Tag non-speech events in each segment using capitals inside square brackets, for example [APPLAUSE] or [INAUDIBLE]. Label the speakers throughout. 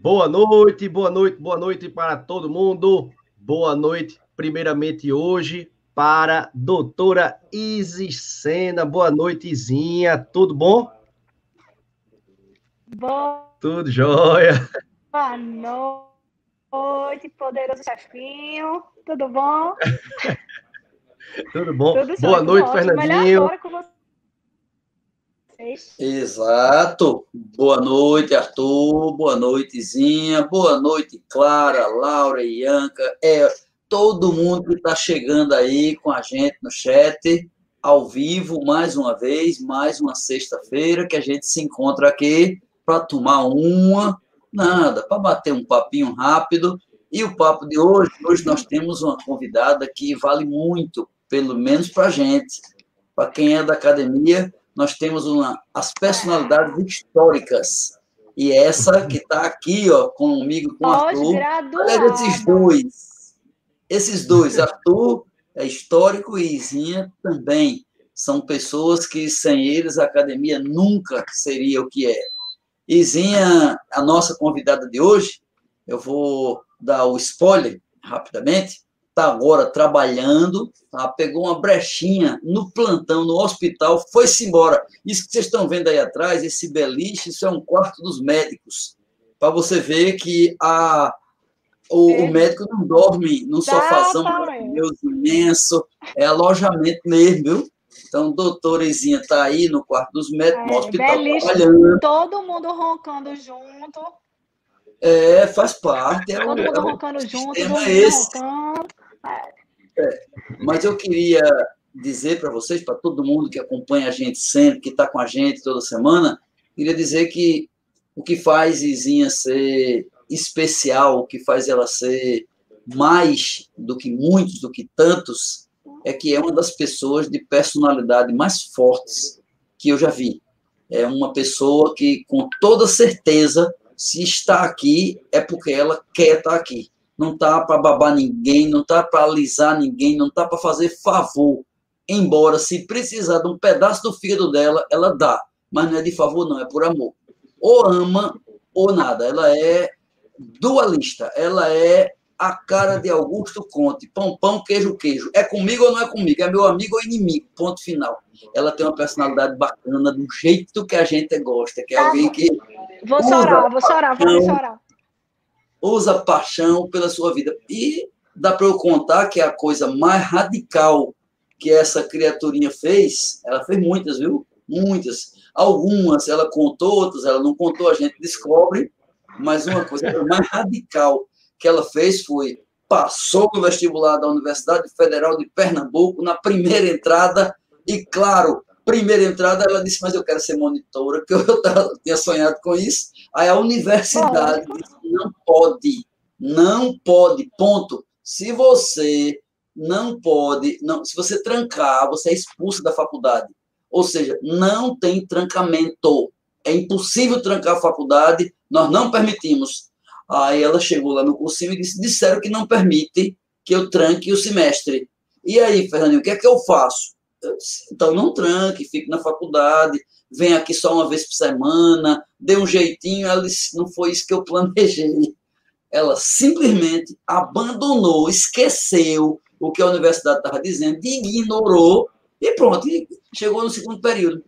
Speaker 1: Boa noite, boa noite, boa noite para todo mundo. Boa noite, primeiramente hoje, para doutora Isis Sena. Boa noite, Izinha. Tudo bom?
Speaker 2: Boa.
Speaker 1: Tudo jóia.
Speaker 2: Boa noite, poderoso chefinho. Tudo bom? [LAUGHS]
Speaker 1: Tudo bom? Tudo Boa noite, Fernandinho.
Speaker 3: Exato. Boa noite, Arthur. Boa noite, Zinha. Boa noite, Clara, Laura, Ianca. É todo mundo que está chegando aí com a gente no chat, ao vivo, mais uma vez, mais uma sexta-feira que a gente se encontra aqui para tomar uma, nada, para bater um papinho rápido. E o papo de hoje, hoje nós temos uma convidada que vale muito, pelo menos para a gente. Para quem é da academia, nós temos uma, as personalidades históricas. E essa que está aqui, ó, comigo, com o Arthur. Olha esses dois. Esses dois, Arthur é histórico e Izinha também. São pessoas que sem eles a academia nunca seria o que é. Izinha, a nossa convidada de hoje, eu vou dar o spoiler rapidamente está agora trabalhando, tá? pegou uma brechinha no plantão, no hospital, foi-se embora. Isso que vocês estão vendo aí atrás, esse beliche, isso é um quarto dos médicos. Para você ver que a, o, o, médico não dorme num sofazão Deus imenso, é alojamento mesmo, viu? Então, doutora Izinha está aí no quarto dos médicos, é, no hospital beliche, trabalhando.
Speaker 2: Todo mundo roncando junto.
Speaker 3: É, faz parte. É
Speaker 2: todo mundo é roncando junto, todo mundo roncando.
Speaker 3: É, mas eu queria dizer para vocês, para todo mundo que acompanha a gente sempre, que está com a gente toda semana, queria dizer que o que faz Izinha ser especial, o que faz ela ser mais do que muitos, do que tantos, é que é uma das pessoas de personalidade mais fortes que eu já vi. É uma pessoa que, com toda certeza, se está aqui, é porque ela quer estar aqui não tá para babar ninguém, não tá para alisar ninguém, não tá para fazer favor. Embora, se precisar de um pedaço do fígado dela, ela dá. Mas não é de favor, não, é por amor. Ou ama ou nada. Ela é dualista. Ela é a cara de Augusto Conte. Pão, pão, queijo, queijo. É comigo ou não é comigo? É meu amigo ou inimigo? Ponto final. Ela tem uma personalidade bacana, do jeito que a gente gosta, que é alguém que.
Speaker 2: Vou chorar, vou chorar, vou chorar
Speaker 3: usa paixão pela sua vida. E dá para eu contar que é a coisa mais radical que essa criaturinha fez, ela fez muitas, viu? Muitas. Algumas ela contou, outras ela não contou, a gente descobre, mas uma coisa mais radical que ela fez foi passou no vestibular da Universidade Federal de Pernambuco na primeira entrada e claro, primeira entrada ela disse, mas eu quero ser monitora, que eu, [LAUGHS] tava, tinha sonhado com isso. Aí a universidade disse, não pode, não pode, ponto. Se você não pode, não, se você trancar, você é expulso da faculdade. Ou seja, não tem trancamento. É impossível trancar a faculdade, nós não permitimos. Aí ela chegou lá no cursinho e disse: disseram que não permite que eu tranque o semestre. E aí, Fernandinho, o que é que eu faço? Disse, então não tranque, fique na faculdade, vem aqui só uma vez por semana, dê um jeitinho. Ela disse, não foi isso que eu planejei. Ela simplesmente abandonou, esqueceu o que a universidade estava dizendo, ignorou e pronto, e chegou no segundo período.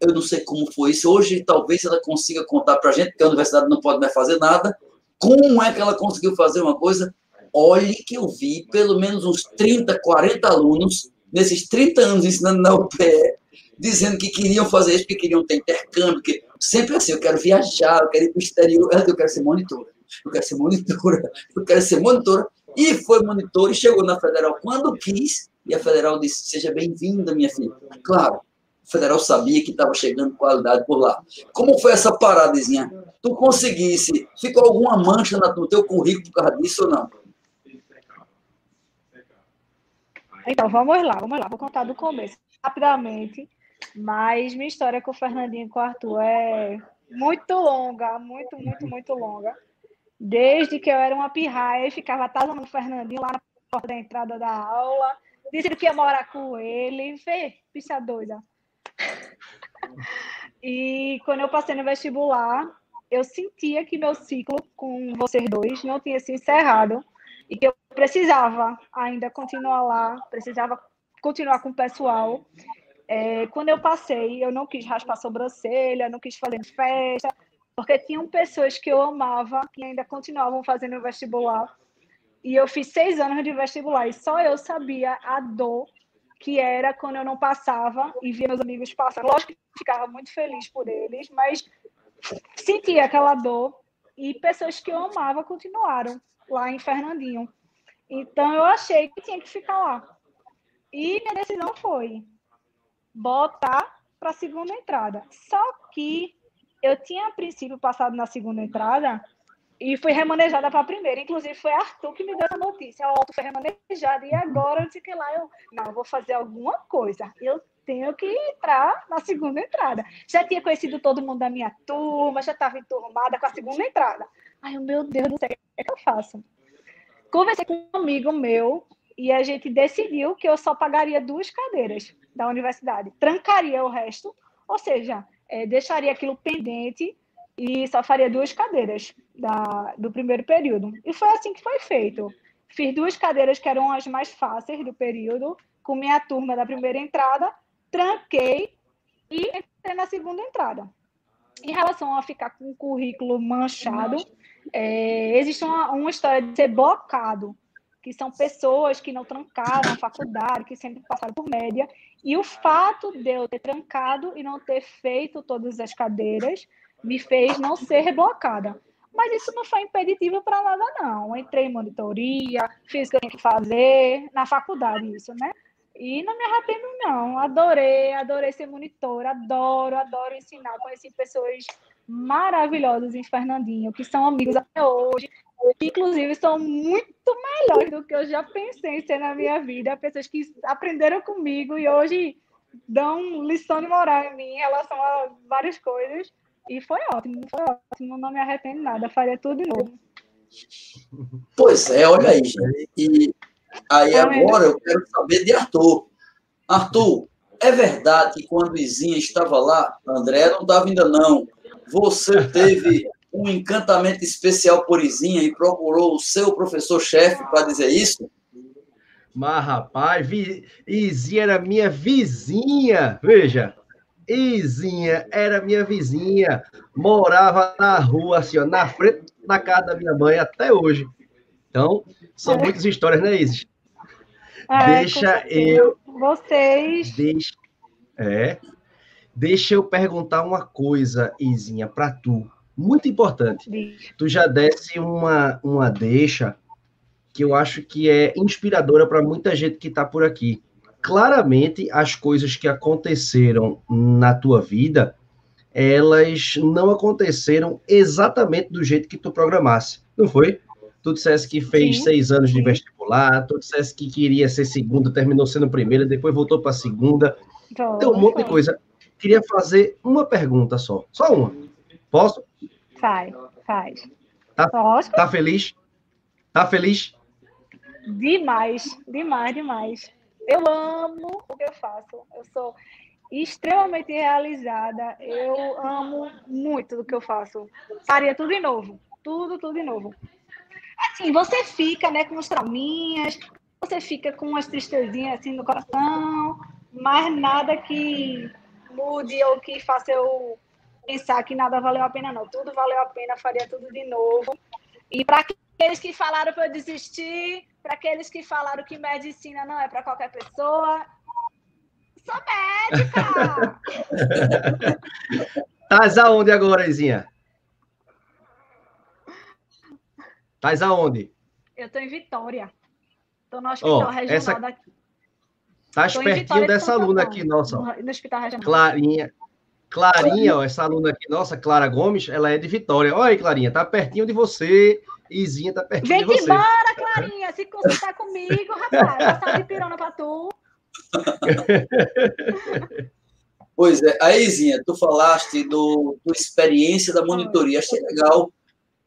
Speaker 3: Eu não sei como foi isso. Hoje, talvez ela consiga contar para a gente, porque a universidade não pode mais fazer nada. Como é que ela conseguiu fazer uma coisa? Olhe que eu vi pelo menos uns 30, 40 alunos nesses 30 anos ensinando na UPE, dizendo que queriam fazer isso, que queriam ter intercâmbio, que sempre assim, eu quero viajar, eu quero ir para o exterior, eu quero ser monitora, eu quero ser monitora, eu quero ser monitora, e foi monitora e chegou na federal quando quis, e a federal disse, seja bem-vinda, minha filha. Claro, a federal sabia que estava chegando qualidade por lá. Como foi essa paradazinha? Tu conseguisse, ficou alguma mancha no teu currículo por causa disso ou não?
Speaker 2: Então, vamos lá, vamos lá. Vou contar do começo, rapidamente. Mas minha história com o Fernandinho e com o Arthur é muito longa, muito, muito, muito longa. Desde que eu era uma pirraia e ficava atazando o Fernandinho lá na porta da entrada da aula, dizendo que ia morar com ele. Vê, bicha doida. E quando eu passei no vestibular, eu sentia que meu ciclo com vocês dois não tinha se encerrado e que eu precisava ainda continuar lá, precisava continuar com o pessoal. É, quando eu passei, eu não quis raspar a sobrancelha, não quis fazer festa, porque tinham pessoas que eu amava que ainda continuavam fazendo vestibular. E eu fiz seis anos de vestibular e só eu sabia a dor que era quando eu não passava e via meus amigos passando. Lógico que ficava muito feliz por eles, mas sentia aquela dor e pessoas que eu amava continuaram lá em Fernandinho. Então eu achei que tinha que ficar lá. E minha decisão foi botar para a segunda entrada. Só que eu tinha a princípio passado na segunda entrada e fui remanejada para a primeira. Inclusive, foi Arthur que me deu essa notícia. O Otto foi remanejado. E agora eu que lá eu. Não, eu vou fazer alguma coisa. Eu tenho que entrar na segunda entrada. Já tinha conhecido todo mundo da minha turma, já estava enturmada com a segunda entrada. Ai, meu Deus do céu, o que é que eu faço? Conversei com um amigo meu e a gente decidiu que eu só pagaria duas cadeiras da universidade. Trancaria o resto, ou seja, é, deixaria aquilo pendente e só faria duas cadeiras da, do primeiro período. E foi assim que foi feito. Fiz duas cadeiras que eram as mais fáceis do período, com minha turma da primeira entrada, tranquei e entrei na segunda entrada. Em relação a ficar com o currículo manchado, é, existe uma, uma história de ser blocado, que são pessoas que não trancaram a faculdade, que sempre passaram por média, e o fato de eu ter trancado e não ter feito todas as cadeiras me fez não ser reblocada. Mas isso não foi impeditivo para nada, não. Eu entrei em monitoria, fiz o que eu tinha que fazer, na faculdade, isso, né? E não me arrependo, não. Adorei, adorei ser monitora, adoro, adoro ensinar. Conheci pessoas maravilhosas em Fernandinho, que são amigos até hoje, que inclusive são muito melhores do que eu já pensei em ser na minha vida. Pessoas que aprenderam comigo e hoje dão lição de moral em mim em relação a várias coisas. E foi ótimo, foi ótimo, não me arrependo nada, faria tudo de novo.
Speaker 3: Pois é, olha aí. E aí é agora eu quero saber de Arthur. Arthur, é verdade que quando Izinha estava lá, André não estava ainda não, você teve um encantamento especial por Izinha e procurou o seu professor-chefe para dizer isso?
Speaker 1: Mas, rapaz, Izinha era minha vizinha, veja. Izinha era minha vizinha, morava na rua, assim, ó, na frente da casa da minha mãe até hoje. Então, são é. muitas histórias, né, Isis?
Speaker 2: É, deixa eu. Vocês.
Speaker 1: Deixa, é. Deixa eu perguntar uma coisa, Izinha, para tu. Muito importante. Deixa. Tu já desse uma, uma deixa que eu acho que é inspiradora para muita gente que está por aqui claramente as coisas que aconteceram na tua vida, elas não aconteceram exatamente do jeito que tu programasse, não foi? Tu dissesse que fez Sim. seis anos de vestibular, tu dissesse que queria ser segunda, terminou sendo primeira, depois voltou para segunda. Então, Tem um monte de coisa. Queria fazer uma pergunta só, só uma. Posso?
Speaker 2: Faz, faz.
Speaker 1: Tá, tá feliz? Tá feliz?
Speaker 2: Demais, demais, demais. Eu amo o que eu faço. Eu sou extremamente realizada. Eu amo muito do que eu faço. Faria tudo de novo. Tudo, tudo de novo. Assim, você fica, né, com os trauminhas, você fica com umas tristezinhas assim no coração, mas nada que mude ou que faça eu pensar que nada valeu a pena, não. Tudo valeu a pena, faria tudo de novo. E para aqueles que falaram para eu desistir, para aqueles que falaram que medicina não é para qualquer pessoa, sou médica! [LAUGHS]
Speaker 1: Tás aonde agora, Izinha? Tás aonde?
Speaker 2: Eu estou em Vitória. Estou no hospital oh, regional essa... daqui.
Speaker 1: Estás pertinho dessa aluna aqui, nossa.
Speaker 2: No hospital regional.
Speaker 1: Clarinha. Clarinha, ó, essa aluna aqui, nossa, Clara Gomes, ela é de Vitória. Olha aí, Clarinha, tá pertinho de você. Izinha tá pertinho Vem de você.
Speaker 2: Vem embora, Clarinha, se consultar comigo, rapaz. Passar de pirona pra tu. [LAUGHS]
Speaker 3: Pois é, aí, Izinha, tu falaste do, do experiência da monitoria. Achei legal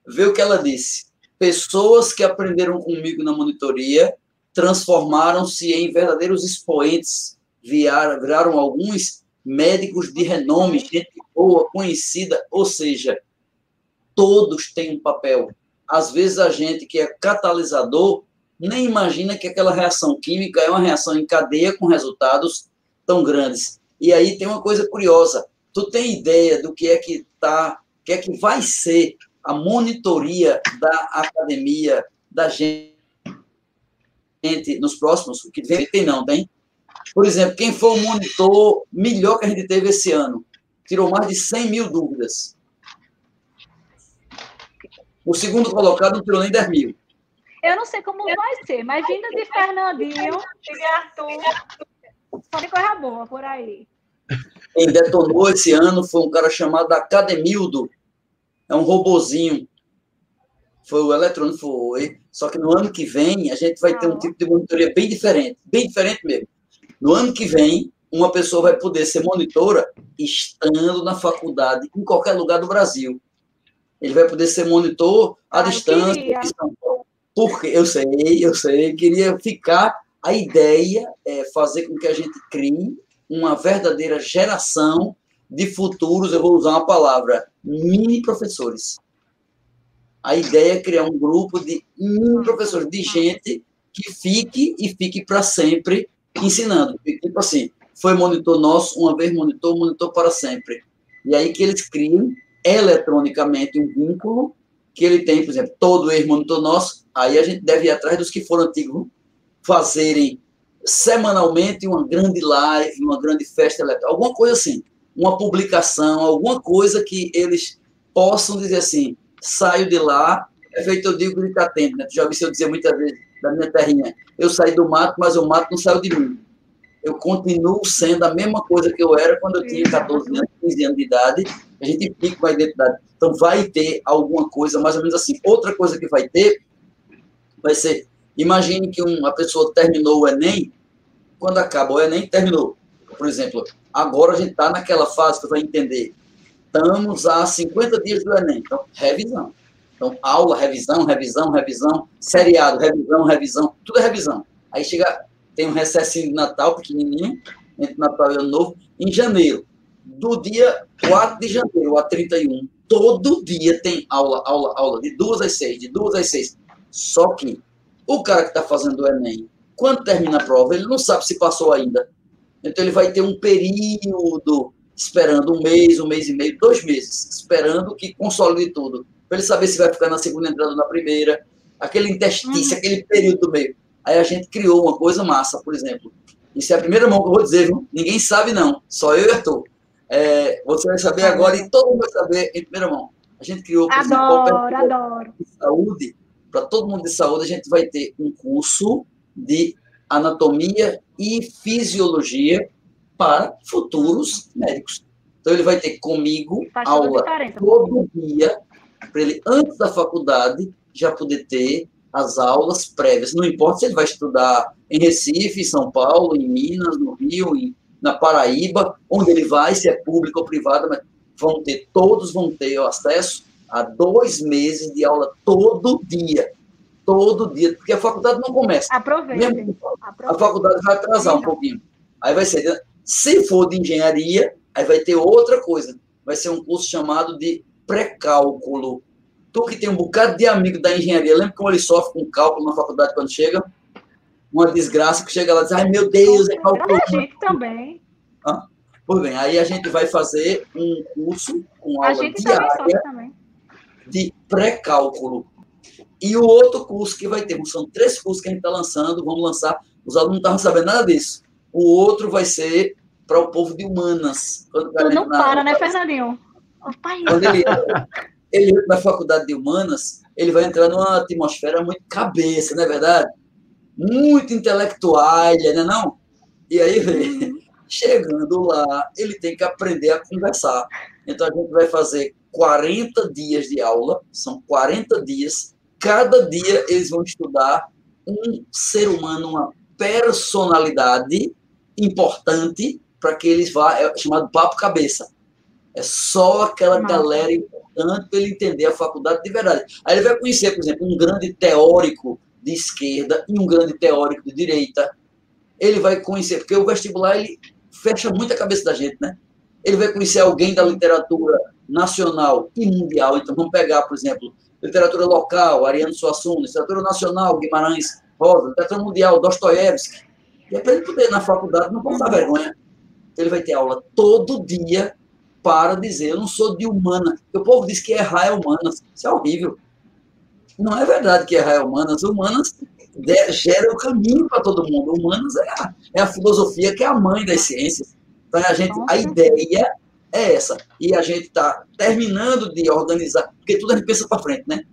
Speaker 3: ver o que ela disse. Pessoas que aprenderam comigo na monitoria transformaram-se em verdadeiros expoentes, viraram, viraram alguns médicos de renome, gente boa, conhecida, ou seja, todos têm um papel. Às vezes a gente que é catalisador nem imagina que aquela reação química é uma reação em cadeia com resultados tão grandes. E aí tem uma coisa curiosa. Tu tem ideia do que é que tá, que é que vai ser a monitoria da academia da gente nos próximos, o que vem, tem não, tem? Por exemplo, quem foi o monitor melhor que a gente teve esse ano? Tirou mais de 100 mil dúvidas. O segundo colocado não tirou nem 10 mil.
Speaker 2: Eu não sei como vai ser, mas vindo de Fernandinho e Arthur, só tem coisa boa por aí.
Speaker 3: Quem detonou esse ano foi um cara chamado Academildo. É um robozinho. Foi o eletrônico, foi. Só que no ano que vem, a gente vai ter um tipo de monitoria bem diferente. Bem diferente mesmo. No ano que vem, uma pessoa vai poder ser monitora estando na faculdade, em qualquer lugar do Brasil. Ele vai poder ser monitor à ah, distância. Porque eu sei, eu sei, queria ficar. A ideia é fazer com que a gente crie uma verdadeira geração de futuros, eu vou usar uma palavra, mini professores. A ideia é criar um grupo de mini professores, de gente que fique e fique para sempre ensinando. Tipo assim, foi monitor nosso, uma vez monitor, monitor para sempre. E aí que eles criam eletronicamente um vínculo que ele tem, por exemplo, todo ex-monitor nosso, aí a gente deve ir atrás dos que foram antigos, fazerem semanalmente uma grande live, uma grande festa eletrônica, alguma coisa assim, uma publicação, alguma coisa que eles possam dizer assim, saio de lá, é feito eu digo está atento, né? Já ouviu eu dizer muitas vezes da minha terrinha, eu saí do mato, mas o mato não saiu de mim. Eu continuo sendo a mesma coisa que eu era quando eu tinha 14 anos, 15 anos de idade, a gente fica com a identidade. Então, vai ter alguma coisa, mais ou menos assim. Outra coisa que vai ter, vai ser, imagine que uma pessoa terminou o Enem, quando acaba o Enem, terminou. Por exemplo, agora a gente está naquela fase, tu vai entender, estamos a 50 dias do Enem, então, revisão. Então, aula, revisão, revisão, revisão, seriado, revisão, revisão, tudo é revisão. Aí chega, tem um recessinho de Natal pequenininho, entre Natal e Ano Novo, em janeiro do dia 4 de janeiro a 31, todo dia tem aula, aula, aula, de 2 às 6, de 2 às 6. Só que o cara que está fazendo o Enem, quando termina a prova, ele não sabe se passou ainda. Então ele vai ter um período esperando um mês, um mês e meio, dois meses, esperando que consolide tudo. Para ele saber se vai ficar na segunda entrada ou na primeira, aquele interstício, uhum. aquele período do meio. Aí a gente criou uma coisa massa, por exemplo. Isso é a primeira mão que eu vou dizer, viu? Ninguém sabe, não. Só eu e Arthur. É, você vai saber agora e todo mundo vai saber em primeira mão. A gente criou,
Speaker 2: por adoro, exemplo, adoro.
Speaker 3: de saúde, para todo mundo de saúde, a gente vai ter um curso de anatomia e fisiologia para futuros médicos. Então, ele vai ter comigo Faz aula todo dia, para ele, antes da faculdade, já poder ter as aulas prévias. Não importa se ele vai estudar em Recife, em São Paulo, em Minas, no Rio, em na Paraíba, onde ele vai, se é público ou privado, mas vão ter, todos vão ter acesso a dois meses de aula todo dia. Todo dia, porque a faculdade não começa.
Speaker 2: Aproveite.
Speaker 3: A faculdade vai atrasar um pouquinho. Aí vai ser, se for de engenharia, aí vai ter outra coisa. Vai ser um curso chamado de pré-cálculo. Tu que tem um bocado de amigo da engenharia, lembra como ele sofre com cálculo na faculdade quando chega? uma desgraça que chega lá e diz, ai meu Deus, é cálculo.
Speaker 2: A gente também.
Speaker 3: Ah, pois bem, aí a gente vai fazer um curso com aula diária de pré-cálculo. E o outro curso que vai ter, são três cursos que a gente está lançando, vamos lançar, os alunos não estavam sabendo nada disso. O outro vai ser para o povo de humanas.
Speaker 2: Quando tu não para, né, Fernandinho?
Speaker 3: Quando ele, ele entra na faculdade de humanas, ele vai entrar numa atmosfera muito cabeça, não é verdade? muito intelectual, né não? E aí, uhum. chegando lá, ele tem que aprender a conversar. Então, a gente vai fazer 40 dias de aula, são 40 dias. Cada dia eles vão estudar um ser humano, uma personalidade importante para que eles vá, é chamado papo cabeça. É só aquela Nossa. galera importante para ele entender a faculdade de verdade. Aí ele vai conhecer, por exemplo, um grande teórico de esquerda e um grande teórico de direita. Ele vai conhecer, porque o vestibular ele fecha muito a cabeça da gente, né? Ele vai conhecer alguém da literatura nacional e mundial. Então, vamos pegar, por exemplo, literatura local, Ariano Suassuna, literatura nacional, Guimarães Rosa, literatura mundial, Dostoiévski. E é para ele poder, na faculdade, não passar vergonha. Ele vai ter aula todo dia para dizer, eu não sou de humana. O povo diz que errar é humanas. Isso é horrível. Não é verdade que errar é humanas. Humanas gera o caminho para todo mundo. Humanas é a, é a filosofia que é a mãe das ciências. Então, a, gente, a ideia é essa. E a gente está terminando de organizar, porque tudo a gente pensa para frente, né?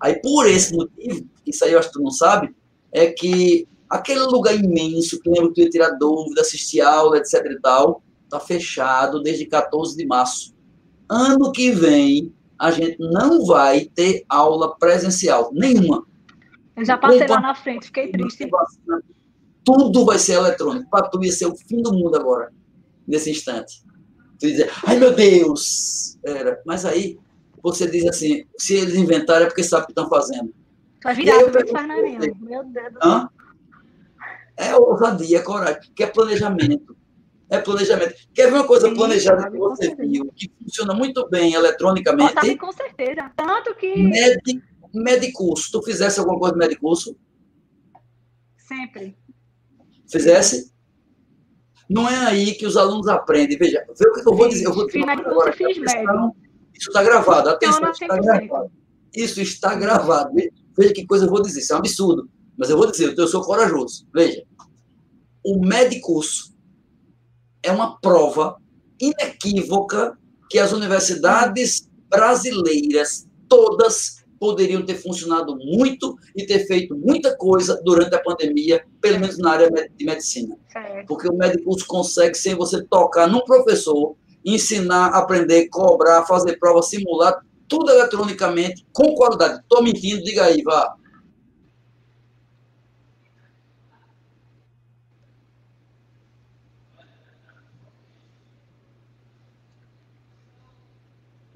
Speaker 3: Aí, por esse motivo, isso aí eu acho que tu não sabe, é que aquele lugar imenso, que lembra que tu ia tirar dúvida, assistir aula, etc e tal, está fechado desde 14 de março. Ano que vem, a gente não vai ter aula presencial, nenhuma.
Speaker 2: Eu já passei lá na frente, fiquei triste.
Speaker 3: Tudo vai ser eletrônico. Para tu ia ser o fim do mundo agora, nesse instante. Tu ai meu Deus! Era. Mas aí você diz assim: se eles inventaram é porque sabe o que estão fazendo.
Speaker 2: Vai virar eu, eu, Meu Deus do céu.
Speaker 3: É ousadia, é coragem, que é planejamento. É planejamento. Quer ver uma coisa Sim, planejada sabe, que você viu, que funciona muito bem eletronicamente?
Speaker 2: Sabe, com certeza. Tanto que.
Speaker 3: Med, medicurso. Tu fizesse alguma coisa de medicurso?
Speaker 2: Sempre.
Speaker 3: Fizesse? Não é aí que os alunos aprendem. Veja, vê o que eu vou dizer. Eu vou dizer
Speaker 2: agora. Atenção,
Speaker 3: isso está gravado. Atenção, isso está gravado. Isso está gravado. Veja que coisa eu vou dizer. Isso é um absurdo. Mas eu vou dizer, eu sou corajoso. Veja. O medicurso é uma prova inequívoca que as universidades brasileiras todas poderiam ter funcionado muito e ter feito muita coisa durante a pandemia, pelo menos na área de medicina. Porque o médico consegue, sem você tocar num professor, ensinar, aprender, cobrar, fazer prova, simular, tudo eletronicamente, com qualidade. Estou mentindo, diga aí, vá.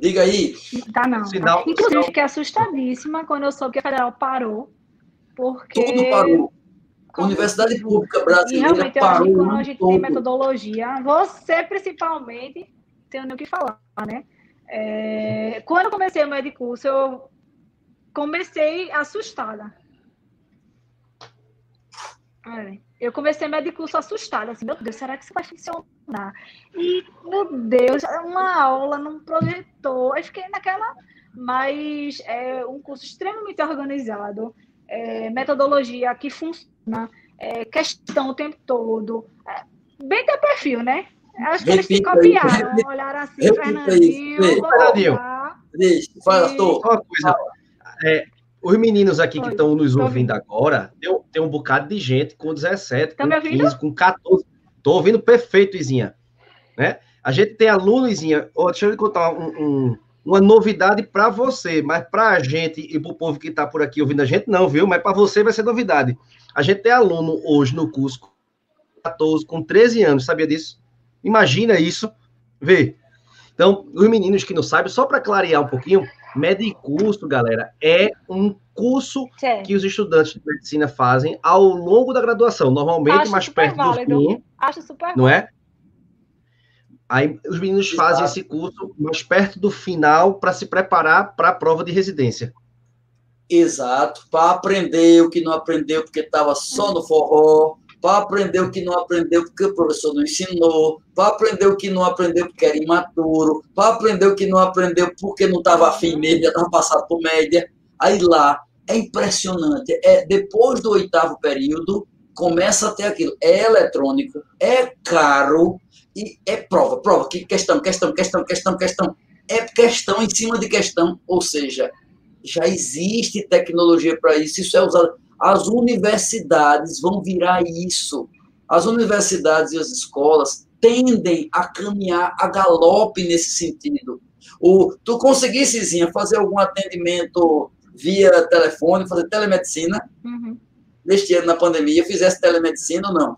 Speaker 3: Diga aí.
Speaker 2: Tá, não. Sinal, Inclusive, sinal. fiquei assustadíssima quando eu soube que a federal parou. Porque.
Speaker 3: Tudo parou. A Universidade Pública Brasileira e realmente, parou. Eu
Speaker 2: quando a gente todo. tem metodologia, você principalmente, tem o que falar, né? É, quando eu comecei o médico curso, eu comecei assustada. É. Eu comecei meu curso assustada, assim, meu Deus, será que isso vai funcionar? E, meu Deus, uma aula num projetor, eu fiquei naquela, mas é um curso extremamente organizado, é, metodologia que funciona, é, questão o tempo todo, é, bem teu perfil, né? Acho que eles te copiaram, aí, olharam assim, repita Fernandinho,
Speaker 1: Fernandinho,
Speaker 3: fala, tô.
Speaker 1: Uma coisa, é, os meninos aqui que estão nos ouvindo agora, tem, tem, um bocado de gente com 17, tá com 15, com 14. Estou ouvindo perfeito, Izinha. Né? A gente tem aluno, Izinha. Oh, deixa eu contar um, um, uma novidade para você, mas para a gente e para o povo que está por aqui ouvindo a gente, não, viu? Mas para você vai ser novidade. A gente tem aluno hoje no curso 14, com 13 anos, sabia disso? Imagina isso. Vê. Então, os meninos que não sabem, só para clarear um pouquinho, Medicurso, galera, é um curso certo. que os estudantes de medicina fazem ao longo da graduação, normalmente Acho mais perto válido. do fim.
Speaker 2: Acho super
Speaker 1: Não é? Aí os meninos Exato. fazem esse curso mais perto do final para se preparar para a prova de residência.
Speaker 3: Exato, para aprender o que não aprendeu porque estava só no forró, para aprender o que não aprendeu porque o professor não ensinou, para aprender o que não aprendeu porque era imaturo, para aprender o que não aprendeu porque não estava afim mesmo, já estava passado por média. Aí lá é impressionante. É depois do oitavo período começa a ter aquilo. É eletrônico, é caro e é prova, prova, que questão, questão, questão, questão, questão. É questão em cima de questão, ou seja, já existe tecnologia para isso, isso é usado as universidades vão virar isso. As universidades e as escolas tendem a caminhar a galope nesse sentido. O, tu conseguisse, Zinha, fazer algum atendimento via telefone, fazer telemedicina, uhum. neste ano na pandemia, fizesse telemedicina ou não?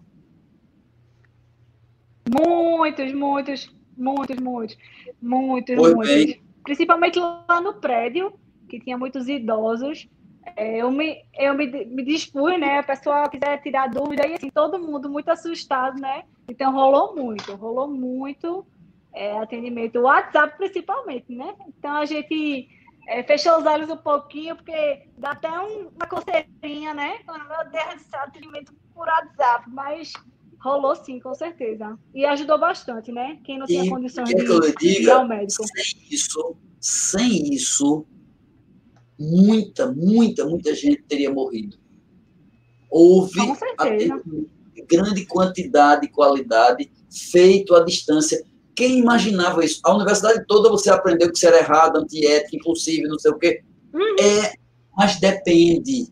Speaker 2: Muitos, muitos, muitos, muitos, muitos, pois muitos. Bem. Principalmente lá no prédio, que tinha muitos idosos, eu me, eu me, me dispus, né? A pessoa quiser tirar dúvida, e assim, todo mundo muito assustado, né? Então rolou muito, rolou muito. é, atendimento WhatsApp principalmente, né? Então a gente é, fechou os olhos um pouquinho, porque dá até um, uma coceirinha, né? Meu Deus, atendimento por WhatsApp, mas rolou sim, com certeza. E ajudou bastante, né? Quem não tinha condições de,
Speaker 3: ir ao médico. Sem isso, sem isso, muita, muita, muita gente teria morrido. Houve grande quantidade e qualidade feito à distância. Quem imaginava isso? A universidade toda você aprendeu que isso era errado, antiético, impossível, não sei o quê. Uhum. É, mas depende.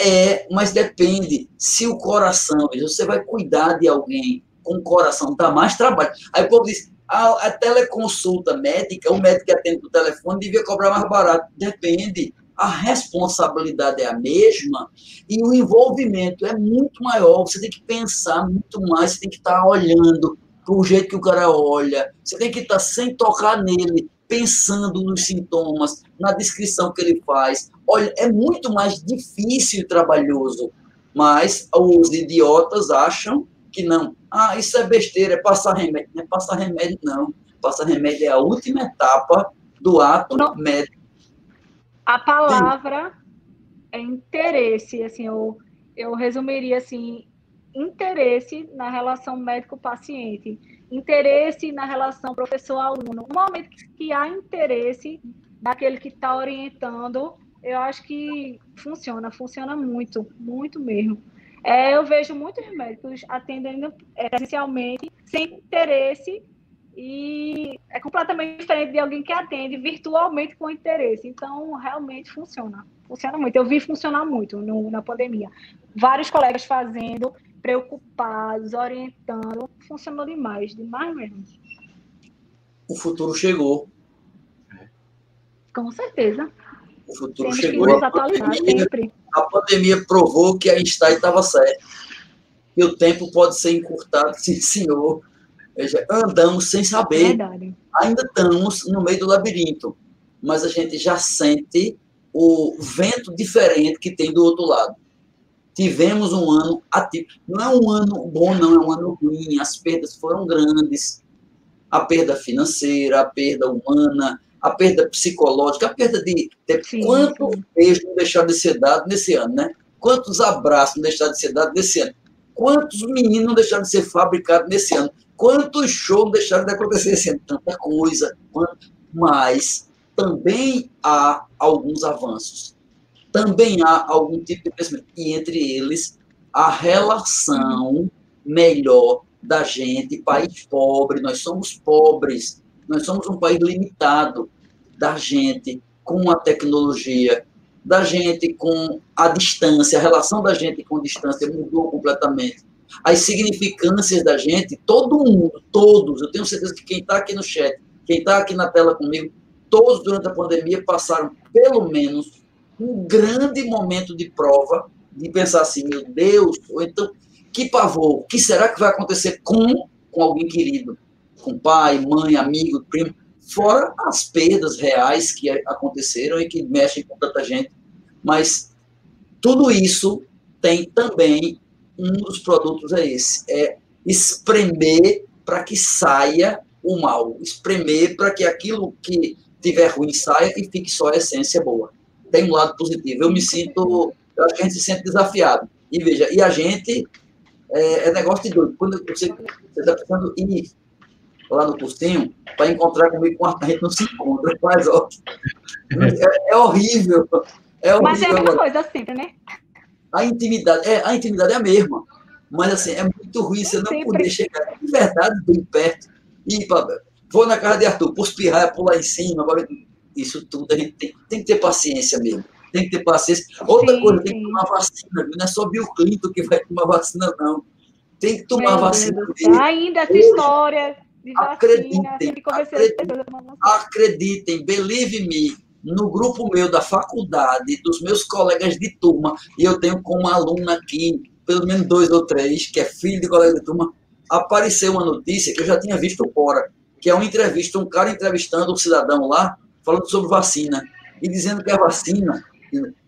Speaker 3: É, mas depende. Se o coração, você vai cuidar de alguém com o coração, dá mais trabalho. Aí o povo diz, a, a teleconsulta médica, o médico que atende o telefone devia cobrar mais barato. Depende. A responsabilidade é a mesma e o envolvimento é muito maior. Você tem que pensar muito mais, você tem que estar olhando para o jeito que o cara olha, você tem que estar sem tocar nele, pensando nos sintomas, na descrição que ele faz. Olha, é muito mais difícil e trabalhoso, mas os idiotas acham que não. Ah, isso é besteira, é passar remédio. Não é passar remédio, não. Passar remédio é a última etapa do ato não. médico.
Speaker 2: A palavra Sim. é interesse, assim, eu, eu resumiria assim, interesse na relação médico-paciente, interesse na relação professor-aluno. No momento que há interesse daquele que está orientando, eu acho que funciona, funciona muito, muito mesmo. É, eu vejo muitos médicos atendendo é, presencialmente sem interesse e é completamente diferente de alguém que atende virtualmente com interesse. Então, realmente funciona. Funciona muito. Eu vi funcionar muito no, na pandemia. Vários colegas fazendo, preocupados, orientando. Funcionou demais, demais mesmo.
Speaker 3: O futuro chegou.
Speaker 2: Com certeza.
Speaker 3: O futuro Temos chegou. a, pandemia, a pandemia provou que a Einstein estava certo. E o tempo pode ser encurtado, sim, senhor. Veja, andamos sem saber. Verdade. Ainda estamos no meio do labirinto. Mas a gente já sente o vento diferente que tem do outro lado. Tivemos um ano atípico. Não é um ano bom, não, é um ano ruim. As perdas foram grandes. A perda financeira, a perda humana, a perda psicológica, a perda de. sim, quantos beijos não deixaram de ser dados nesse ano, né? Quantos abraços não deixaram de ser dados nesse ano? Quantos meninos não deixaram de ser fabricados nesse ano? Quantos shows deixaram de acontecer esse ano? Tanta coisa. Mas também há alguns avanços. Também há algum tipo de crescimento. E entre eles, a relação melhor da gente, país pobre, nós somos pobres, nós somos um país limitado da gente com a tecnologia, da gente com a distância, a relação da gente com a distância mudou completamente. As significâncias da gente, todo mundo, todos, eu tenho certeza que quem está aqui no chat, quem está aqui na tela comigo, todos durante a pandemia passaram pelo menos um grande momento de prova, de pensar assim, meu Deus, ou então, que pavor, o que será que vai acontecer com, com alguém querido? Com pai, mãe, amigo, primo, fora as perdas reais que aconteceram e que mexem com tanta gente. Mas tudo isso tem também um dos produtos é esse, é espremer para que saia o mal, espremer para que aquilo que tiver ruim saia e fique só a essência boa. Tem um lado positivo. Eu me sinto, eu acho que a gente se sente desafiado. E veja, e a gente é, é negócio de doido. Quando você está precisando ir lá no cursinho para encontrar comigo com a gente não se encontra, [LAUGHS] mas ó, é, é horrível. É horrível.
Speaker 2: Mas é a mesma coisa sempre, né?
Speaker 3: A intimidade, é, a intimidade é a mesma. Mas assim, é muito ruim você não sempre. poder chegar de verdade bem perto e vou na casa de Arthur, por espirrar, pular em cima, isso tudo a gente tem, tem que ter paciência mesmo. Tem que ter paciência. Outra sim, coisa, tem que tomar vacina, não é só Bill Clinton que vai tomar vacina, não. Tem que tomar Meu vacina.
Speaker 2: Ainda essa história de vacina, acreditem,
Speaker 3: acreditem, acreditem, believe me, no grupo meu da faculdade, dos meus colegas de turma, e eu tenho como aluna aqui, pelo menos dois ou três, que é filho de colega de turma, apareceu uma notícia que eu já tinha visto fora, que é uma entrevista, um cara entrevistando um cidadão lá, falando sobre vacina, e dizendo que a vacina.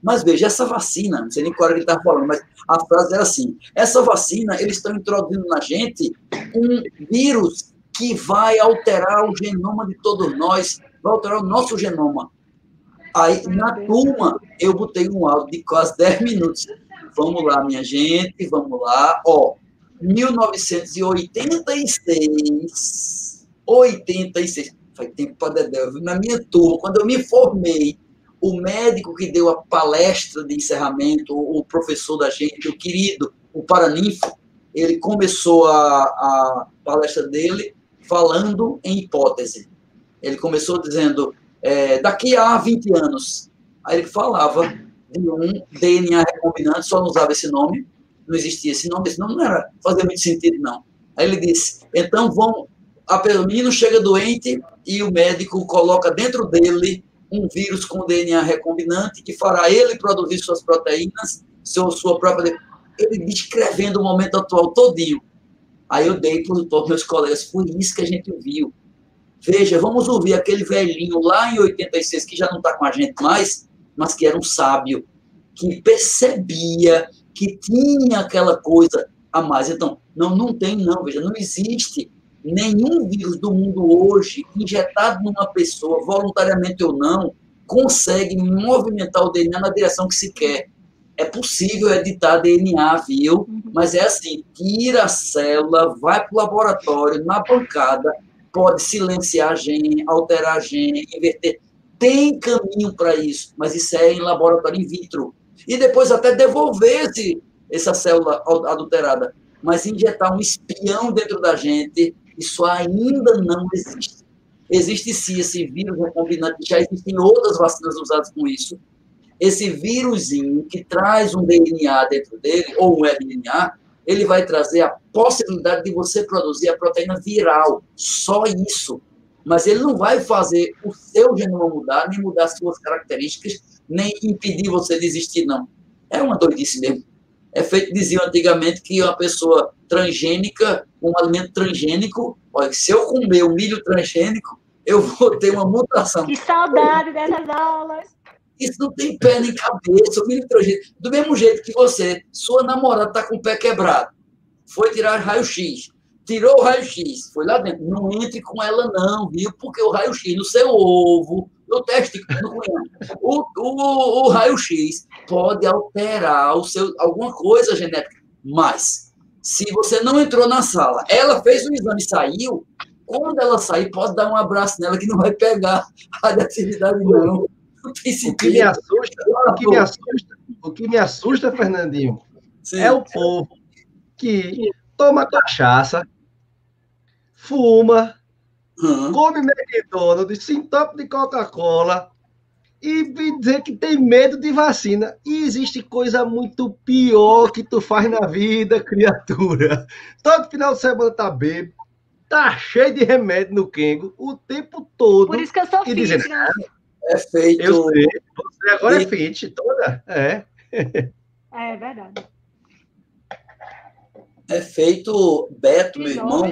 Speaker 3: Mas veja, essa vacina, não sei nem qual era que ele estava falando, mas a frase era assim: essa vacina, eles estão introduzindo na gente um vírus que vai alterar o genoma de todos nós, vai alterar o nosso genoma. Aí, na turma, eu botei um áudio de quase 10 minutos. Vamos lá, minha gente, vamos lá. Ó, 1986, 86, faz tempo para Dedé, na minha turma, quando eu me formei, o médico que deu a palestra de encerramento, o professor da gente, o querido, o Paraninfo, ele começou a, a palestra dele falando em hipótese. Ele começou dizendo, é, daqui a 20 anos, aí ele falava de um DNA recombinante, só não usava esse nome, não existia esse nome, esse nome não era, fazia muito sentido, não. Aí ele disse, então vão, a, o menino chega doente e o médico coloca dentro dele um vírus com DNA recombinante que fará ele produzir suas proteínas, seu, sua própria. Ele descrevendo o momento atual todinho. Aí eu dei para os meus colegas, foi isso que a gente viu. Veja, vamos ouvir aquele velhinho lá em 86, que já não está com a gente mais, mas que era um sábio, que percebia que tinha aquela coisa a mais. Então, não, não tem, não, veja, não existe nenhum vírus do mundo hoje, injetado numa pessoa, voluntariamente ou não, consegue movimentar o DNA na direção que se quer. É possível editar DNA, viu? Uhum. Mas é assim: tira a célula, vai para o laboratório, na bancada, pode silenciar a gene, alterar a gene, inverter. Tem caminho para isso, mas isso é em laboratório in vitro. E depois até devolver esse, essa célula adulterada. Mas injetar um espião dentro da gente isso ainda não existe. Existe sim esse vírus recombinante, já existem outras vacinas usadas com isso. Esse vírusinho que traz um DNA dentro dele, ou um RNA, ele vai trazer a possibilidade de você produzir a proteína viral. Só isso. Mas ele não vai fazer o seu genoma mudar, nem mudar suas características, nem impedir você de existir, não. É uma doidice mesmo. É feito, diziam antigamente, que uma pessoa transgênica, um alimento transgênico, olha, se eu comer um milho transgênico, eu vou ter uma mutação.
Speaker 2: Que saudade dessas aulas!
Speaker 3: Isso não tem pé nem cabeça, o transgênico. Do mesmo jeito que você, sua namorada está com o pé quebrado, foi tirar raio-x, tirou o raio-x, foi lá dentro. Não entre com ela, não, viu? Porque o raio-x no seu ovo, no teste, o, o, o raio-x pode alterar o seu, alguma coisa genética. Mas, se você não entrou na sala, ela fez o exame e saiu, quando ela sair, pode dar um abraço nela que não vai pegar a atividade, não. [LAUGHS]
Speaker 1: O que me assusta, o que me assusta, o que me assusta Fernandinho, Sim. é o povo que toma cachaça, fuma, uhum. come McDonald's, se entope de Coca-Cola e me dizer que tem medo de vacina. E existe coisa muito pior que tu faz na vida, criatura. Todo final de semana tá bebo, tá cheio de remédio no Kengo o tempo todo.
Speaker 2: Por isso que eu sou fit, dizendo?
Speaker 3: É feito.
Speaker 1: Eu sei, você agora é fit, toda. É.
Speaker 2: É verdade
Speaker 3: é feito Beto, meu irmão.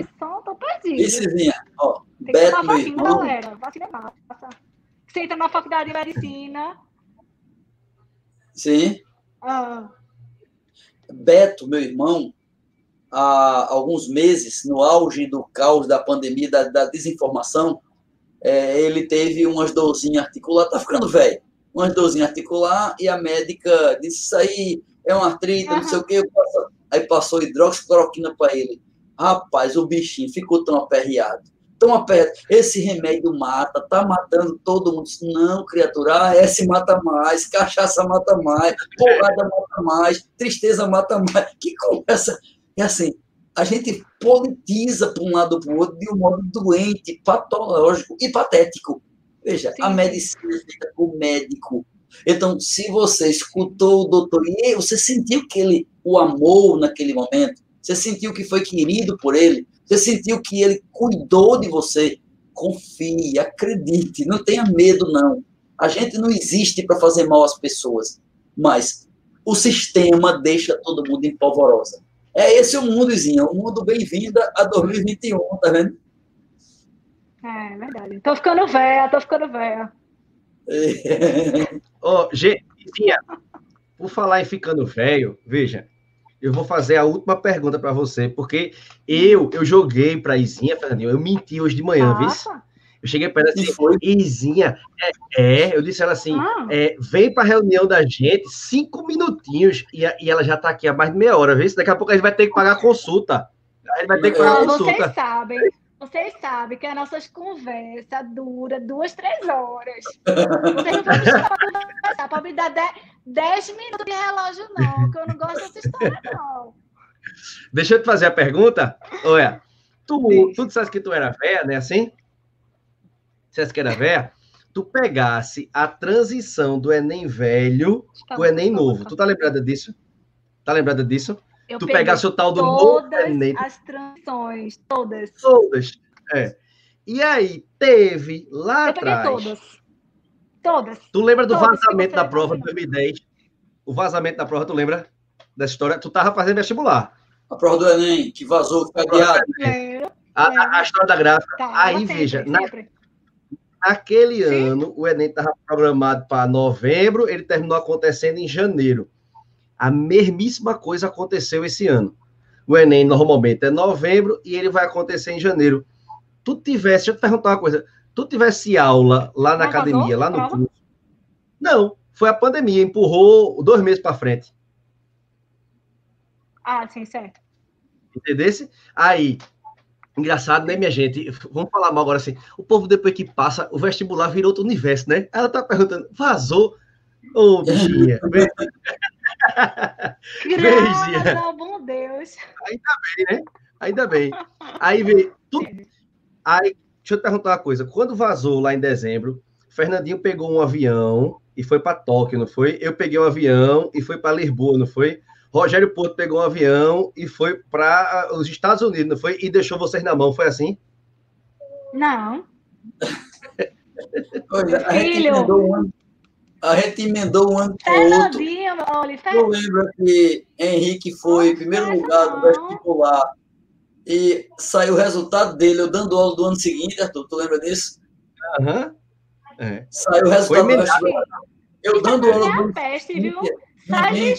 Speaker 3: Vicezinha, ó. Tem Beto, que meu vacina, irmão.
Speaker 2: galera. Vacina é massa. Você entra na faculdade de medicina.
Speaker 3: Sim. Ah. Beto, meu irmão, há alguns meses, no auge do caos da pandemia, da, da desinformação, é, ele teve umas dorzinhas articulares, tá ficando velho, umas dorzinhas articulares, e a médica disse, isso aí é uma artrite, uhum. não sei o passo, Aí passou hidroxicloroquina para ele. Rapaz, o bichinho ficou tão aperreado. Tão aperreado. Esse remédio mata, tá matando todo mundo. Não, criatura, esse mata mais, cachaça mata mais, porrada mata mais, tristeza mata mais. Que conversa. É assim, a gente politiza para um lado para o outro de um modo doente, patológico e patético. Veja, Sim. a medicina é feita por médico. Então, se você escutou o doutor e você sentiu que ele o amou naquele momento, você sentiu que foi querido por ele, você sentiu que ele cuidou de você, confie, acredite, não tenha medo, não. A gente não existe para fazer mal às pessoas, mas o sistema deixa todo mundo em polvorosa. É esse o mundozinho, o mundo bem-vinda a 2021, tá vendo?
Speaker 2: É, verdade. Tô ficando velha, tô ficando velha. [LAUGHS]
Speaker 1: Ó, oh, gente, por falar em ficando velho, veja, eu vou fazer a última pergunta para você, porque eu eu joguei para Izinha, Fernandinho, eu menti hoje de manhã, viu? Eu cheguei para ela assim, foi? Izinha, é, é, eu disse ela assim, ah. é, vem para a reunião da gente, cinco minutinhos, e, e ela já está aqui há mais de meia hora, viu? Daqui a pouco a gente vai ter que pagar a consulta. A gente vai ter que pagar a consulta.
Speaker 2: Vocês sabem, vocês sabem que as nossas conversas duram duas, três horas. Vocês não vão me para conversar, para me dar dez, dez minutos de relógio, não, que eu não gosto dessa história, não.
Speaker 1: Deixa eu te fazer a pergunta. Olha, tu, tu disseste que tu era velha, né? Assim? Dissesse que era velha, tu pegasse a transição do Enem velho tá pro Enem novo. Tu tá lembrada disso? Tá lembrada disso? Eu tu pegasse o tal do novo
Speaker 2: Enem. As transições, todas.
Speaker 1: Todas. É. E aí, teve lá
Speaker 2: eu
Speaker 1: atrás.
Speaker 2: Todas. Todas.
Speaker 1: Tu lembra do todas vazamento da prova de 2010? O vazamento da prova, tu lembra dessa história? Tu tava fazendo vestibular.
Speaker 3: A prova do Enem, que vazou, que foi adiado.
Speaker 1: A, a, a, história da gráfica. Tá, aí, sempre, veja, sempre. Na, Naquele Sim. ano, o Enem estava programado para novembro, ele terminou acontecendo em janeiro. A mesmíssima coisa aconteceu esse ano. O Enem normalmente é novembro e ele vai acontecer em janeiro. Tu tivesse, deixa eu te perguntar uma coisa, tu tivesse aula lá na academia, lá no curso? Não, foi a pandemia, empurrou dois meses para frente.
Speaker 2: Ah, sim, certo.
Speaker 1: Entendesse? Aí, Engraçado, né, minha gente? Vamos falar mal agora assim. O povo, depois que passa, o vestibular virou outro universo, né? Ela tá perguntando, vazou? Ô, oh, bichinha. [LAUGHS]
Speaker 2: Graças ao bom Deus.
Speaker 1: Ainda bem, né? Ainda bem. Aí vem. Tudo... Aí, deixa eu te perguntar uma coisa. Quando vazou lá em dezembro, Fernandinho pegou um avião e foi para Tóquio, não foi? Eu peguei um avião e fui para Lisboa, não foi? Rogério Porto pegou um avião e foi para os Estados Unidos, não foi? E deixou vocês na mão, foi assim?
Speaker 2: Não. [LAUGHS]
Speaker 3: Olha, a gente emendou um ano, a gente emendou um ano com outro. Eu lembro que Henrique foi em primeiro lugar do vestibular e saiu o resultado dele, eu dando aula do ano seguinte, Arthur, tu lembra disso?
Speaker 1: Aham. Uhum.
Speaker 3: É. Saiu o resultado do vestibular. Eu dando aula do...
Speaker 2: Peste, viu? Sai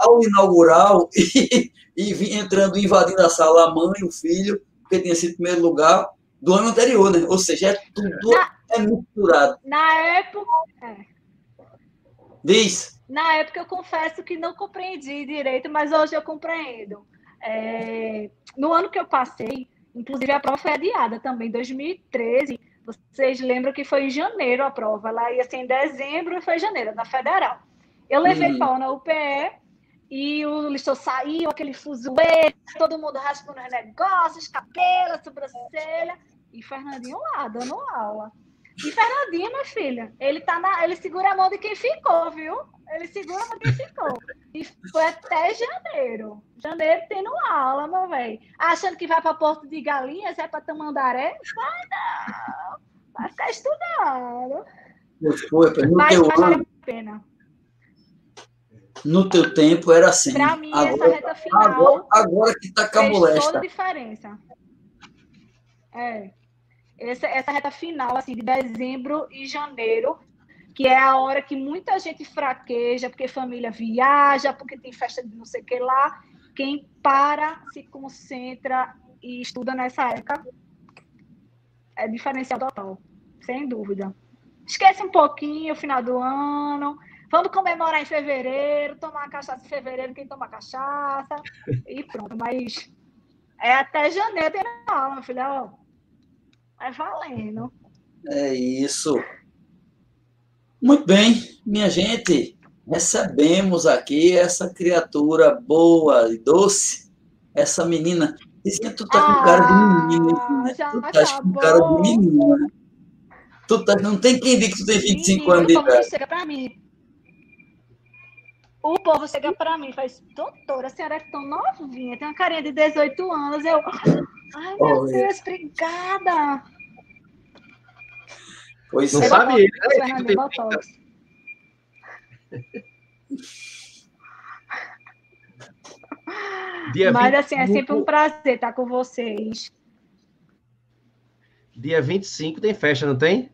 Speaker 3: ao inaugurar [LAUGHS] e, e vim entrando, invadindo a sala, a mãe, o filho, porque tinha sido primeiro lugar do ano anterior, né? Ou seja, é tudo na, é misturado.
Speaker 2: Na época. É.
Speaker 3: Diz.
Speaker 2: Na época eu confesso que não compreendi direito, mas hoje eu compreendo. É, no ano que eu passei, inclusive a prova foi adiada também, 2013. Vocês lembram que foi em janeiro a prova? Ela ia ser em dezembro e foi em janeiro, na federal. Eu levei uhum. pau na UPE e o lixo saiu, aquele fuzuê, todo mundo raspando os negócios, cabelo, sobrancelha, e Fernandinho lá, dando aula. E Fernandinho, minha filha, ele, tá na, ele segura a mão de quem ficou, viu? Ele segura a mão de quem ficou. E foi até janeiro. Janeiro tendo aula, meu velho. Achando que vai para Porto de Galinhas, é para Tamandaré? Vai não. Vai ficar estudando.
Speaker 3: Foi, Mas vale a pena no teu tempo era assim.
Speaker 2: Para mim, agora, essa reta final.
Speaker 3: Agora, agora que camulesta. Fez
Speaker 2: toda a diferença. É. Essa, essa reta final, assim, de dezembro e janeiro, que é a hora que muita gente fraqueja, porque família viaja, porque tem festa de não sei o que lá. Quem para, se concentra e estuda nessa época é diferencial total, sem dúvida. Esquece um pouquinho o final do ano, Vamos comemorar em fevereiro, tomar cachaça em fevereiro, quem toma cachaça, e pronto. Mas é até janeiro tem aula, meu filho. Ó, é valendo.
Speaker 3: É isso. Muito bem, minha gente. Recebemos aqui essa criatura boa e doce, essa menina. Dizia, tu tá com cara de menina,
Speaker 2: já
Speaker 3: tu tá com cara de menina. Tu tá, não tem quem diga que tu tem 25 Menino, anos de idade.
Speaker 2: Chega pra mim. O povo chega para mim e faz, doutora, a senhora é tão novinha, tem uma carinha de 18 anos. Eu, ai meu Deus, obrigada.
Speaker 3: Pois
Speaker 1: não
Speaker 3: é.
Speaker 1: sabe ele, né?
Speaker 2: Dia Mas assim, é sempre um prazer estar com vocês.
Speaker 1: Dia 25 tem festa, não tem?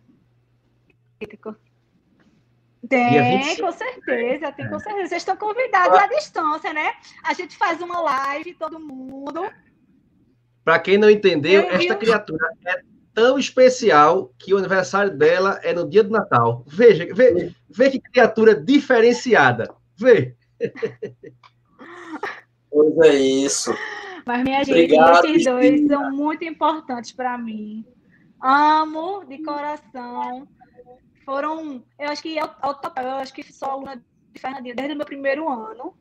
Speaker 2: Tem, com certeza, tem com certeza. Vocês estão convidados à distância, né? A gente faz uma live, todo mundo.
Speaker 1: Para quem não entendeu, esta criatura é tão especial que o aniversário dela é no dia do Natal. Veja, vê, vê que criatura diferenciada. Vê. [LAUGHS]
Speaker 3: Pois é isso.
Speaker 2: Mas, minha gente, Obrigado, esses dois são muito importantes para mim. Amo de coração. Foram, eu acho que eu, eu acho que sou aluna de Fernandinho desde o meu primeiro ano.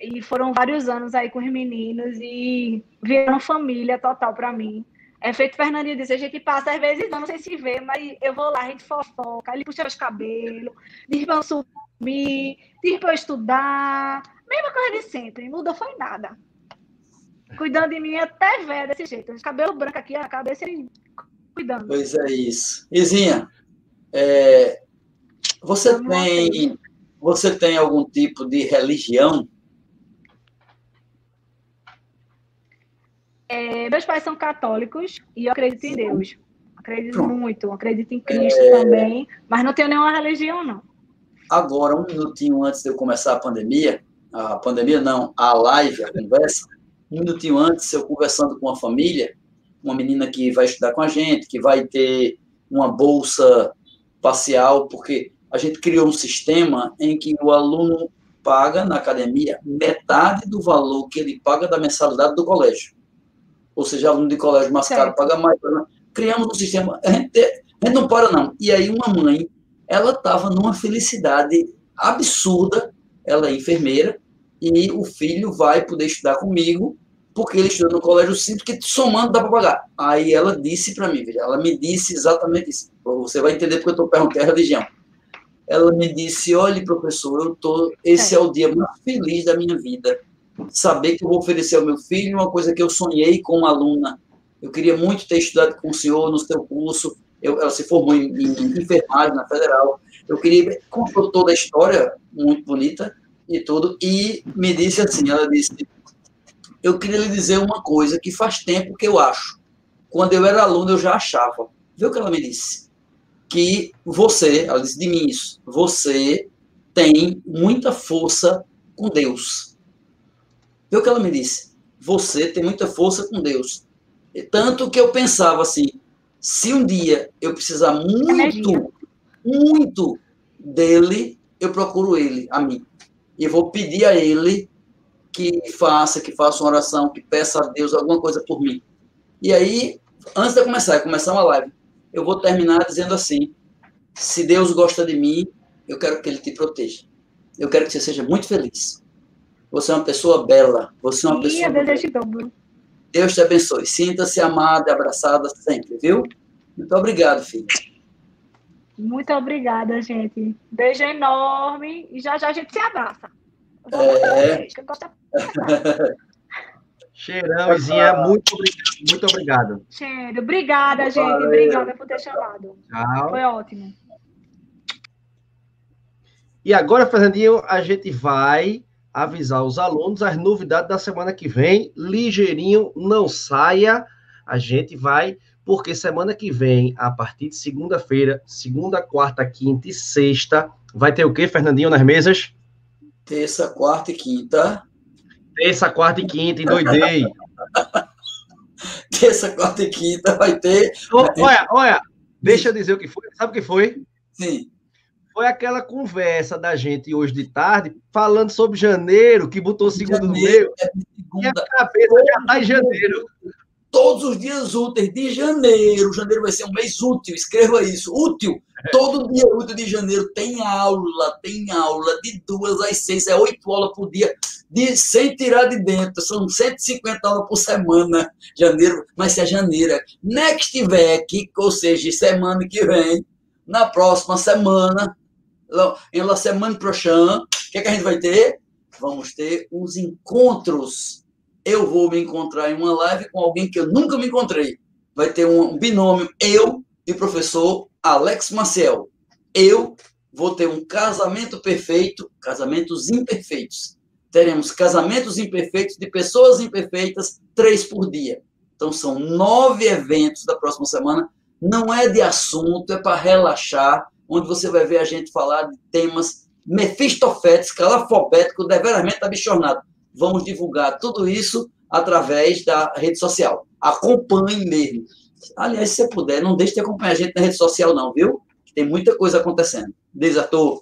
Speaker 2: E foram vários anos aí com os meninos e vieram família total para mim. É feito Fernandinho disse, a gente passa, às vezes não, não sei se vê, mas eu vou lá, a gente fofoca, ele puxa os cabelos, diz pra eu subir, diz pra eu estudar. Mesma coisa de sempre, mudou foi nada. Cuidando de mim até velho desse jeito. Cabelo branco aqui, a cabeça cuidando.
Speaker 3: Pois é isso. Izinha, é, você tem você tem algum tipo de religião?
Speaker 2: É, meus pais são católicos e eu acredito em Deus. Acredito Pronto. muito, acredito em Cristo é... também, mas não tenho nenhuma religião, não.
Speaker 3: Agora, um minutinho antes de eu começar a pandemia, a pandemia não, a live, a conversa, um minutinho antes, eu conversando com uma família, uma menina que vai estudar com a gente, que vai ter uma bolsa parcial, porque a gente criou um sistema em que o aluno paga na academia metade do valor que ele paga da mensalidade do colégio ou seja, aluno de colégio mais caro paga mais. Criamos um sistema, a gente, a gente não para não. E aí uma mãe, ela estava numa felicidade absurda, ela é enfermeira, e o filho vai poder estudar comigo, porque ele estuda no colégio sinto que somando dá para pagar. Aí ela disse para mim, ela me disse exatamente isso. Você vai entender porque eu estou perguntando a religião. Ela me disse, olha, professor, eu tô, esse é. é o dia mais feliz da minha vida saber que eu vou oferecer ao meu filho uma coisa que eu sonhei com uma aluna. Eu queria muito ter estudado com o senhor no seu curso. Eu, ela se formou em, em enfermagem na Federal. Eu queria contou toda a história muito bonita e tudo e me disse assim, ela disse: "Eu queria lhe dizer uma coisa que faz tempo que eu acho. Quando eu era aluno eu já achava. Viu o que ela me disse? Que você, ela disse de mim isso, você tem muita força com Deus Viu o que ela me disse? Você tem muita força com Deus. Tanto que eu pensava assim, se um dia eu precisar muito, muito dele, eu procuro ele, a mim. E vou pedir a ele que faça, que faça uma oração, que peça a Deus alguma coisa por mim. E aí, antes de começar, começar uma live, eu vou terminar dizendo assim: se Deus gosta de mim, eu quero que ele te proteja. Eu quero que você seja muito feliz. Você é uma pessoa bela. Você é uma Sim, pessoa. Deus te dobro. Deus te abençoe. Sinta-se amada e abraçada sempre, viu? Muito obrigado, filho.
Speaker 2: Muito obrigada, gente. Beijo enorme. E já já a gente se abraça.
Speaker 3: É. [LAUGHS]
Speaker 1: Cheirão, Izinha, muito obrigado. Muito obrigado.
Speaker 2: Cheiro, obrigada, gente. Valeu. Obrigada por ter chamado. Tchau. Foi ótimo.
Speaker 1: E agora, Fernandinho, a gente vai avisar os alunos as novidades da semana que vem. Ligeirinho, não saia. A gente vai, porque semana que vem, a partir de segunda-feira, segunda, quarta, quinta e sexta, vai ter o quê, Fernandinho, nas mesas?
Speaker 3: Terça, quarta e quinta.
Speaker 1: Terça, quarta e quinta, endoidei. [LAUGHS]
Speaker 3: Terça, quarta e quinta vai ter.
Speaker 1: olha, olha, deixa eu dizer o que foi. Sabe o que foi?
Speaker 3: Sim
Speaker 1: foi aquela conversa da gente hoje de tarde, falando sobre janeiro, que botou segundo no meio. É e a cabeça já está em janeiro.
Speaker 3: Todos os dias úteis de janeiro. Janeiro vai ser um mês útil, escreva isso. Útil. Todo dia útil de janeiro tem aula, tem aula de duas às seis, é oito aulas por dia, de, sem tirar de dentro. São 150 aulas por semana. Janeiro, mas é janeiro. Next week, ou seja, semana que vem, na próxima semana, em la semana prochaine, o que, é que a gente vai ter? Vamos ter uns encontros. Eu vou me encontrar em uma live com alguém que eu nunca me encontrei. Vai ter um binômio, eu e o professor Alex Maciel. Eu vou ter um casamento perfeito, casamentos imperfeitos. Teremos casamentos imperfeitos de pessoas imperfeitas, três por dia. Então, são nove eventos da próxima semana. Não é de assunto, é para relaxar, onde você vai ver a gente falar de temas mefistoféticos, calafobéticos, deveramente abichornados. Vamos divulgar tudo isso através da rede social. Acompanhe mesmo. Aliás, se você puder, não deixe de acompanhar a gente na rede social, não, viu? Tem muita coisa acontecendo. Desator.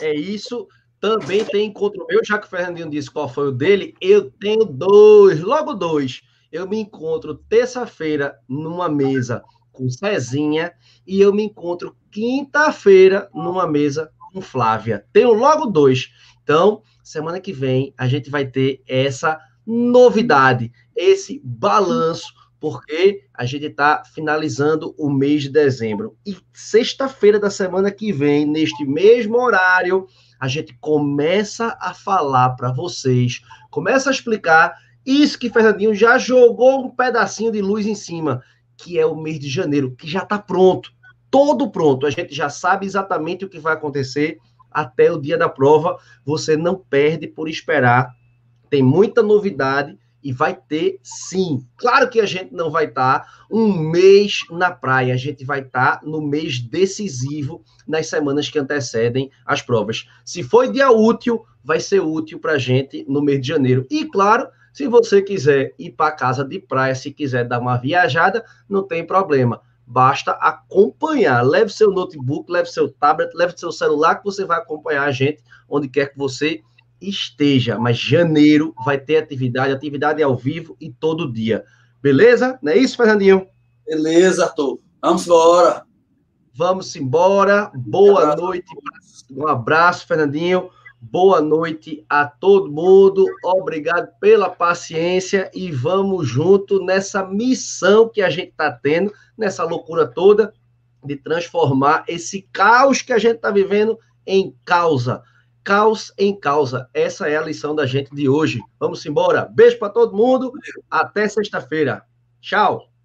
Speaker 1: É isso. Também tem encontro meu, já que o Fernandinho disse qual foi o dele, eu tenho dois, logo dois. Eu me encontro terça-feira numa mesa com Cezinha e eu me encontro quinta-feira numa mesa com Flávia. Tenho logo dois. Então, semana que vem a gente vai ter essa novidade, esse balanço, porque a gente está finalizando o mês de dezembro. E sexta-feira da semana que vem, neste mesmo horário, a gente começa a falar para vocês, começa a explicar isso que Fernandinho já jogou um pedacinho de luz em cima, que é o mês de janeiro, que já está pronto, todo pronto. A gente já sabe exatamente o que vai acontecer até o dia da prova. Você não perde por esperar. Tem muita novidade e vai ter sim. Claro que a gente não vai estar tá um mês na praia, a gente vai estar tá no mês decisivo nas semanas que antecedem as provas. Se foi dia útil, vai ser útil para a gente no mês de janeiro. E claro, se você quiser ir para casa de praia, se quiser dar uma viajada, não tem problema. Basta acompanhar. Leve seu notebook, leve seu tablet, leve seu celular, que você vai acompanhar a gente onde quer que você esteja. Mas janeiro vai ter atividade, atividade ao vivo e todo dia. Beleza? Não é isso, Fernandinho?
Speaker 3: Beleza, Arthur. Vamos embora.
Speaker 1: Vamos embora. Boa noite. Um abraço, Fernandinho. Boa noite a todo mundo. Obrigado pela paciência e vamos junto nessa missão que a gente está tendo, nessa loucura toda de transformar esse caos que a gente está vivendo em causa. Caos em causa. Essa é a lição da gente de hoje. Vamos embora. Beijo para todo mundo. Até sexta-feira. Tchau.